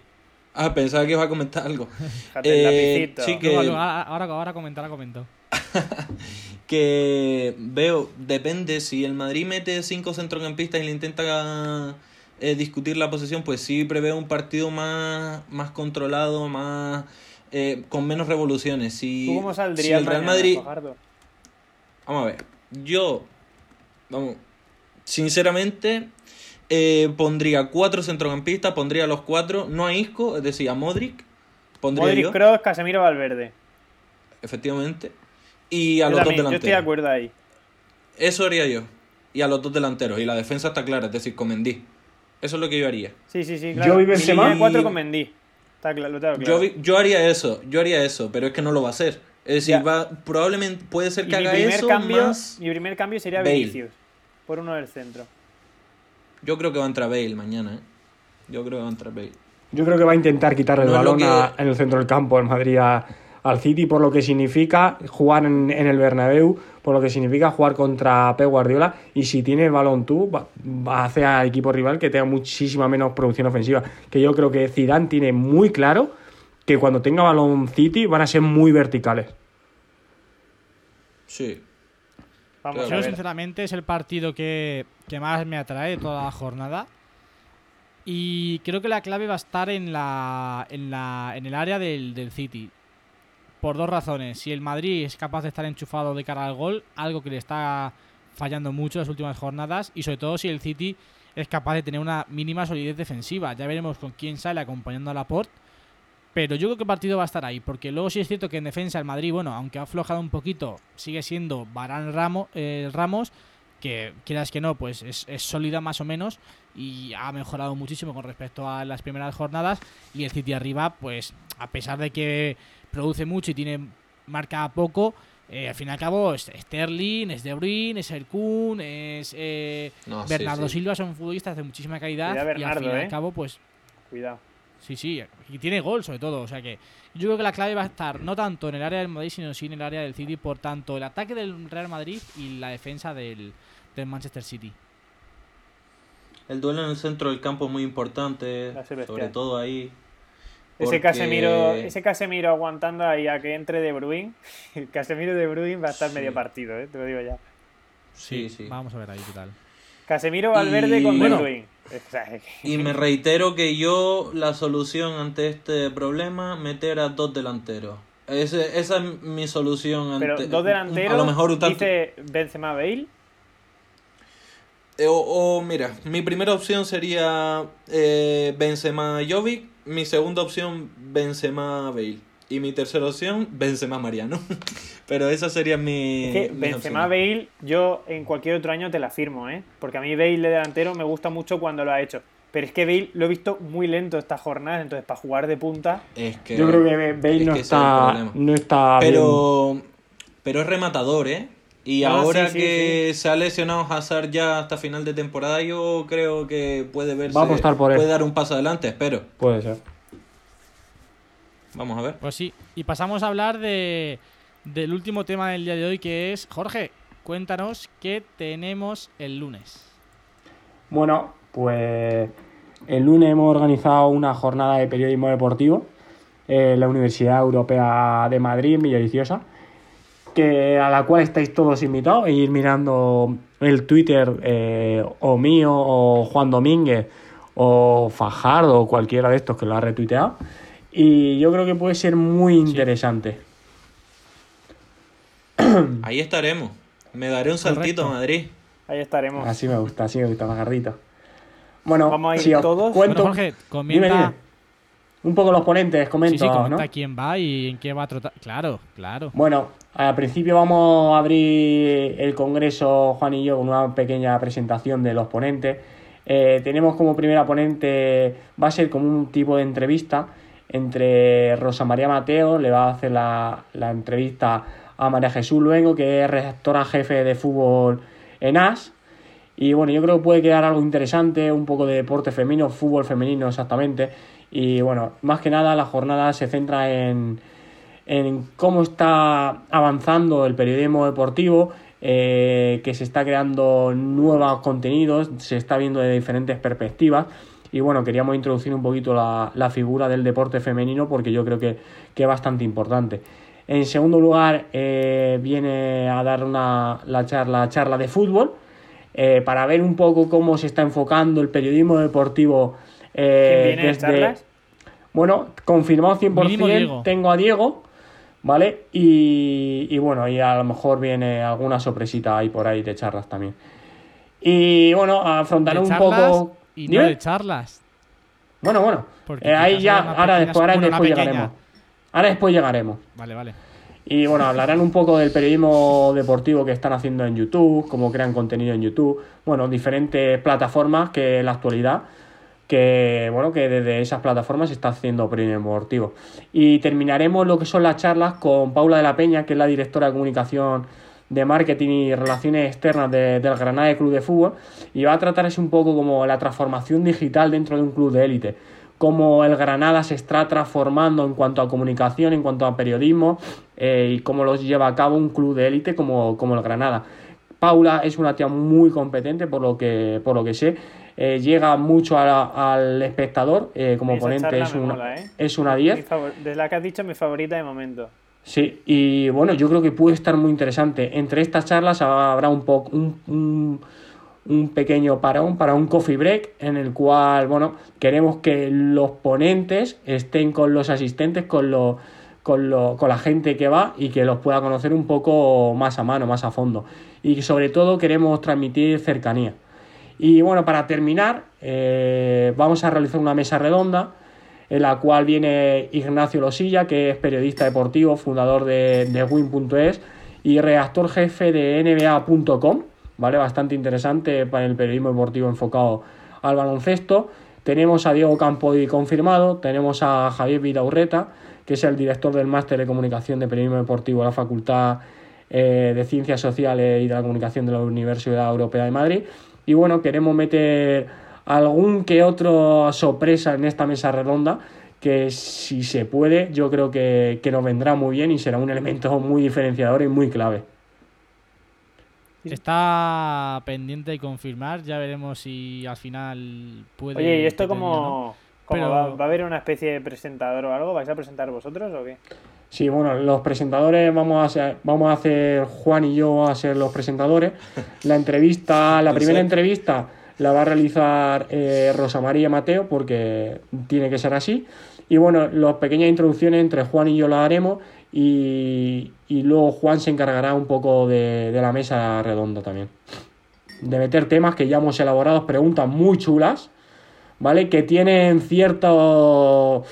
Ah, pensaba que iba a comentar algo. Eh, sí, que- No, ahora, ahora, ahora comenta, ahora comento. que veo, depende, si el Madrid mete cinco centrocampistas y le intenta eh, discutir la posesión, pues sí preveo un partido más, más controlado, más eh, con menos revoluciones. Si, ¿Tú cómo si saldrías el Real Madrid... Fajardo? Vamos a ver, yo, vamos, sinceramente, eh, pondría cuatro centrocampistas, pondría a los cuatro, no a Isco, es decir, a Modric, pondría Modric, yo, Kroos, Casemiro, Valverde. efectivamente, y a Yo los también, dos yo estoy de delanteros. acuerdo ahí. Eso haría yo. Y a los dos delanteros. Y la defensa está clara, es decir, con Mendy. Eso es lo que yo haría. Sí, sí, sí, Yo claro. vi Mi Benzema línea de cuatro y- con Mendy. Está claro, lo tengo claro. Yo, vi- yo haría eso, yo haría eso, pero es que no lo va a hacer. Es decir, Ya. va, probablemente puede ser Y que mi haga primer, eso cambio, más... mi primer cambio sería Bale. Vinicius. Por uno del centro. Yo creo que va a entrar Bale mañana, ¿eh? Yo creo que va a entrar Bale. Yo creo que va a intentar quitar el No balón que- a- en el centro del campo el Madrid a- al City por lo que significa jugar en, en el Bernabéu, por lo que significa jugar contra Pep Guardiola y si tiene el balón tú va, va a hacer al equipo rival que tenga muchísima menos producción ofensiva, que yo creo que Zidane tiene muy claro que cuando tenga balón City van a ser muy verticales. Sí. Vamos. Yo, a ver. sinceramente, es el partido que, que más me atrae de toda la jornada. Y creo que la clave va a estar en, la, en, la, en el área del, del City. Por dos razones. Si el Madrid es capaz de estar enchufado de cara al gol, algo que le está fallando mucho las últimas jornadas. Y sobre todo si el City es capaz de tener una mínima solidez defensiva. Ya veremos con quién sale acompañando a Laporte. Pero yo creo que el partido va a estar ahí, porque luego sí es cierto que en defensa el Madrid, bueno, aunque ha aflojado un poquito, sigue siendo Barán Ramos, eh, Ramos que quieras que no, pues es, es sólida más o menos y ha mejorado muchísimo con respecto a las primeras jornadas. Y el City arriba, pues a pesar de que produce mucho y tiene marca poco, eh, al fin y al cabo es Sterling, es De Bruyne, es Erkun, es eh, No, Bernardo sí. Silva, son futbolistas de muchísima calidad. Cuidado, y al Bernardo, fin y al eh. cabo, pues Cuidado. Sí, sí, y tiene gol sobre todo. O sea que yo creo que la clave va a estar no tanto en el área del Madrid, sino sí en el área del City. Por tanto, el ataque del Real Madrid y la defensa del, del Manchester City. El duelo en el centro del campo es muy importante, sobre todo ahí. Ese Casemiro, ese Casemiro aguantando ahí a que entre De Bruyne. El Casemiro de Bruyne va a estar Sí. medio partido, ¿eh? te lo digo ya. Sí, sí. Vamos a ver ahí qué tal. Casemiro Valverde Y- con. De Bruyne. Y me reitero que yo, la solución ante este problema, meter a dos delanteros. Ese- esa es mi solución ante Pero dos delanteros, A lo mejor dice Benzema Bale. Eh, O, o, mira, mi primera opción sería eh, Benzema Jovic, mi segunda opción Benzema Bale. Y mi tercera opción, Benzema Mariano. Pero esa sería mi. Es que Benzema opciones. Bale, yo en cualquier otro año te la firmo, ¿eh? Porque a mí Bale de delantero me gusta mucho cuando lo ha hecho. Pero es que Bale lo he visto muy lento estas jornadas, entonces para jugar de punta. Es que, Yo creo que Bale es no, que es está, no está bien. Pero, pero es rematador, ¿eh? Y Ah, ahora sí, sí, que se ha lesionado Hazard ya hasta final de temporada, yo creo que puede verse. Va a apostar por él. Puede dar un paso adelante, espero. Puede ser. Vamos a ver. Pues sí. Y pasamos a hablar de, del último tema del día de hoy, que es, Jorge, cuéntanos qué tenemos el lunes. Bueno, pues el lunes hemos organizado una jornada de periodismo deportivo en la Universidad Europea de Madrid, en Villaviciosa, que, a la cual estáis todos invitados a ir mirando el Twitter eh, o mío o Juan Domínguez o Fajardo o cualquiera de estos que lo ha retuiteado. Y yo creo que puede ser muy interesante. Ahí estaremos. Me daré un saltito Correcto. a Madrid. Ahí estaremos. Así me gusta, así me gusta, Fajarrito. Bueno, Vamos a ir si os todos. cuento Bueno, Jorge, Dime, comenta. dime. Un poco los ponentes, comento, Sí, sí, comenta ¿no? quién va y en qué va a tratar. Claro, claro. Bueno, al principio vamos a abrir el congreso, Juan y yo, con una pequeña presentación de los ponentes. Eh, tenemos como primera ponente, va a ser como un tipo de entrevista entre Rosa María Mateo, le va a hacer la, la entrevista a María Jesús Luengo, que es redactora jefe de fútbol en AS. Y bueno, yo creo que puede quedar algo interesante, un poco de deporte femenino, fútbol femenino exactamente. Y bueno, más que nada la jornada se centra en, en cómo está avanzando el periodismo deportivo, eh, que se está creando nuevos contenidos, se está viendo de diferentes perspectivas. Y bueno, queríamos introducir un poquito la, la figura del deporte femenino porque yo creo que, que es bastante importante. En segundo lugar, eh, viene a dar una, la charla, charla de fútbol eh, para ver un poco cómo se está enfocando el periodismo deportivo. eh, ¿Quién viene de charlas? Bueno, confirmado 100%, Mínimo Diego. tengo a Diego, ¿vale? Y, y bueno, y a lo mejor viene alguna sorpresita ahí por ahí de charlas también. Y bueno, afrontaré un poco... Y Dime. no de charlas. Bueno, bueno, eh, ahí ya, ahora después, ahora después pequeña. llegaremos. Ahora después llegaremos. Vale, vale. Y bueno, hablarán un poco del periodismo deportivo que están haciendo en YouTube, cómo crean contenido en YouTube, bueno, diferentes plataformas que en la actualidad, que bueno, que desde esas plataformas se está haciendo periodismo deportivo. Y terminaremos lo que son las charlas con Paula de la Peña, que es la directora de comunicación de marketing y relaciones externas de- del Granada Club de Fútbol, y va a tratarse un poco como la transformación digital dentro de un club de élite cómo el Granada se está transformando en cuanto a comunicación, en cuanto a periodismo eh, y cómo los lleva a cabo un club de élite como, como el Granada. Paula es una tía muy competente por lo que, por lo que sé. Eh, llega mucho a al espectador eh, como Esa ponente charla es una, mola, ¿eh? es una Mi 10 favor- De la que has dicho, mi favorita de momento. Sí, y bueno, yo creo que puede estar muy interesante. Entre estas charlas habrá un poco un, un, un pequeño parón para un coffee break en el cual, bueno, queremos que los ponentes estén con los asistentes, con los con, lo- con la gente que va y que los pueda conocer un poco más a mano, más a fondo. Y sobre todo queremos transmitir cercanía. Y bueno, para terminar, eh, vamos a realizar una mesa redonda en la cual viene Ignacio Losilla, que es periodista deportivo, fundador de, de Win.es y redactor jefe de NBA.com, ¿vale? Bastante interesante para el periodismo deportivo enfocado al baloncesto. Tenemos a Diego Campoy confirmado, tenemos a Javier Vidaurreta, que es el director del máster de comunicación de periodismo deportivo de la Facultad eh, de Ciencias Sociales y de la Comunicación de la Universidad Europea de Madrid. Y bueno, queremos meter algún que otro sorpresa en esta mesa redonda que si se puede yo creo que, que nos vendrá muy bien y será un elemento muy diferenciador y muy clave. Está pendiente de confirmar. Ya veremos si al final puede. Oye, ¿y esto pretender o no. cómo, cómo Pero- va, va a haber una especie de presentador o algo? ¿Vais a presentar vosotros o qué? Sí, bueno, los presentadores vamos a ser, vamos a hacer Juan y yo a ser los presentadores. La entrevista, la ¿En primera entrevista la va a realizar eh, Rosa María Mateo porque tiene que ser así. Y bueno, las pequeñas introducciones entre Juan y yo las haremos y, y luego Juan se encargará un poco de, de la mesa redonda también. De meter temas que ya hemos elaborado, preguntas muy chulas, ¿vale? Que tienen cierto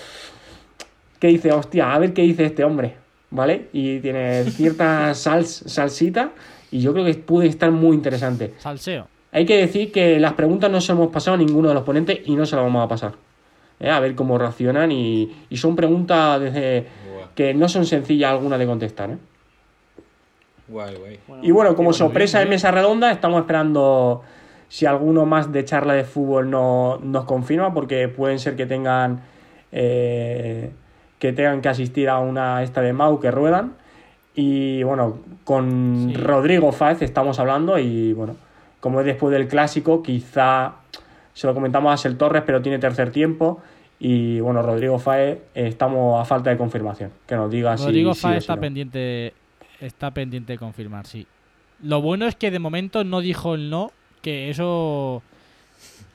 que dice, hostia, a ver qué dice este hombre, ¿vale? Y tiene cierta sals, salsita y yo creo que puede estar muy interesante. Salseo. Hay que decir que las preguntas no se las hemos pasado a ninguno de los ponentes y no se las vamos a pasar. ¿eh? A ver cómo reaccionan y, y son preguntas desde que no son sencillas algunas de contestar, ¿eh? Guay, guay. Y bueno, como sorpresa bien. en mesa redonda, estamos esperando si alguno más de charla de fútbol no, nos confirma, porque pueden ser que tengan eh, que tengan que asistir a una esta de Mau que ruedan. Y bueno, con Sí. Rodrigo Fáez estamos hablando y bueno, como es después del clásico, quizá se lo comentamos a Sel Torres, pero tiene tercer tiempo. Y bueno, Rodrigo Fáez, eh, estamos a falta de confirmación. Que nos diga si- Rodrigo si Fáez o si está no. pendiente está pendiente de confirmar, sí. Lo bueno es que de momento no dijo el no, que eso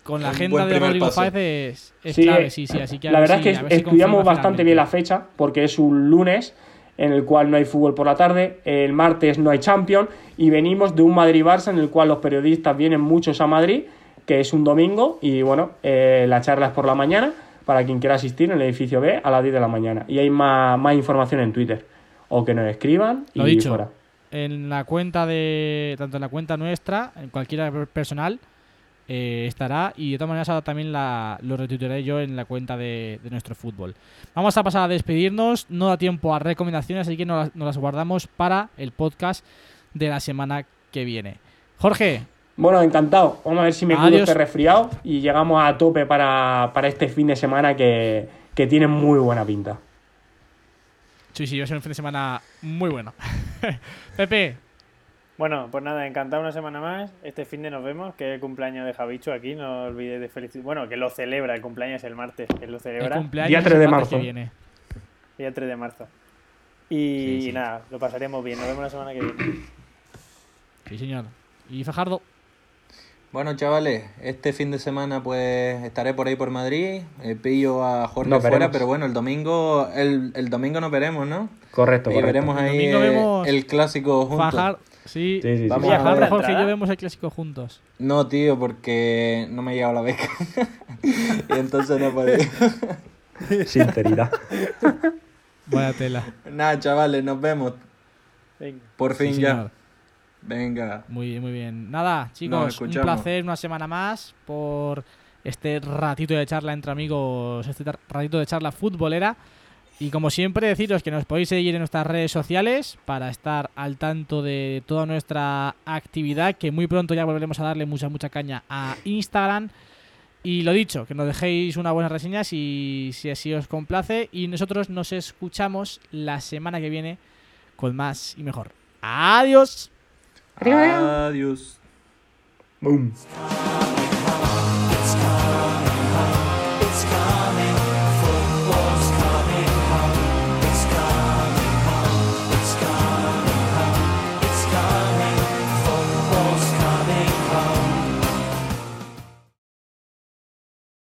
con la agenda de Rodrigo paso. Fáez es, es Sí, clave, eh, sí, sí, así que la ver verdad si- es que si estudiamos bastante bien la fecha, porque es un lunes en el cual no hay fútbol por la tarde, el martes no hay Champions, y venimos de un Madrid-Barça en el cual los periodistas vienen muchos a Madrid, que es un domingo, y bueno, eh, la charla es por la mañana, para quien quiera asistir en el edificio B a las 10 de la mañana. Y hay más, más información en Twitter, o que nos escriban Lo y dicho. fuera. En la cuenta de tanto en la cuenta nuestra, en cualquiera per- personal eh, estará y de todas maneras ahora también la, lo retuitearé yo en la cuenta de, de nuestro fútbol. Vamos a pasar a despedirnos, no da tiempo a recomendaciones, así que nos las, nos las guardamos para el podcast de la semana que viene. Jorge, Bueno, encantado. Vamos a ver si me Adiós. este resfriado y llegamos a tope para, para este fin de semana que, que tiene muy buena pinta. sí, sí, va a ser un fin de semana muy bueno. Pepe, Bueno, pues nada, encantado una semana más. Este fin de nos vemos, que es el cumpleaños de Javicho aquí, no olvidéis de felicitar. Bueno, que lo celebra, el cumpleaños es el martes, que lo el celebra, cumpleaños Día es 3 de el martes marzo. que viene. día 3 de marzo. Y, Sí, sí. nada, lo pasaremos bien, nos vemos la semana que viene. Sí, señor. Y Fajardo, Bueno, chavales, este fin de semana pues estaré por ahí por Madrid. eh, pillo a Jorge Nos fuera, veremos. pero bueno, el domingo el, el domingo nos veremos, ¿no? Correcto, Y correcto. veremos El ahí domingo eh, vemos el clásico juntos. Fajar, sí, Sí, sí, sí. Vamos a. Jorge y yo vemos el clásico juntos. No, tío, porque no me ha llegado la beca. y entonces no podía. Sinceridad. Vaya tela. Nada, chavales, nos vemos. Venga. Por fin Sí, ya. señor. Venga. Muy, muy bien. Nada, chicos, un placer una semana más por este ratito de charla entre amigos, este ratito de charla futbolera. Y como siempre, deciros que nos podéis seguir en nuestras redes sociales para estar al tanto de toda nuestra actividad, que muy pronto ya volveremos a darle mucha, mucha caña a Instagram. Y lo dicho, que nos dejéis una buena reseña si, si así os complace. Y nosotros nos escuchamos la semana que viene con más y mejor. Adiós. Adiós. Boom.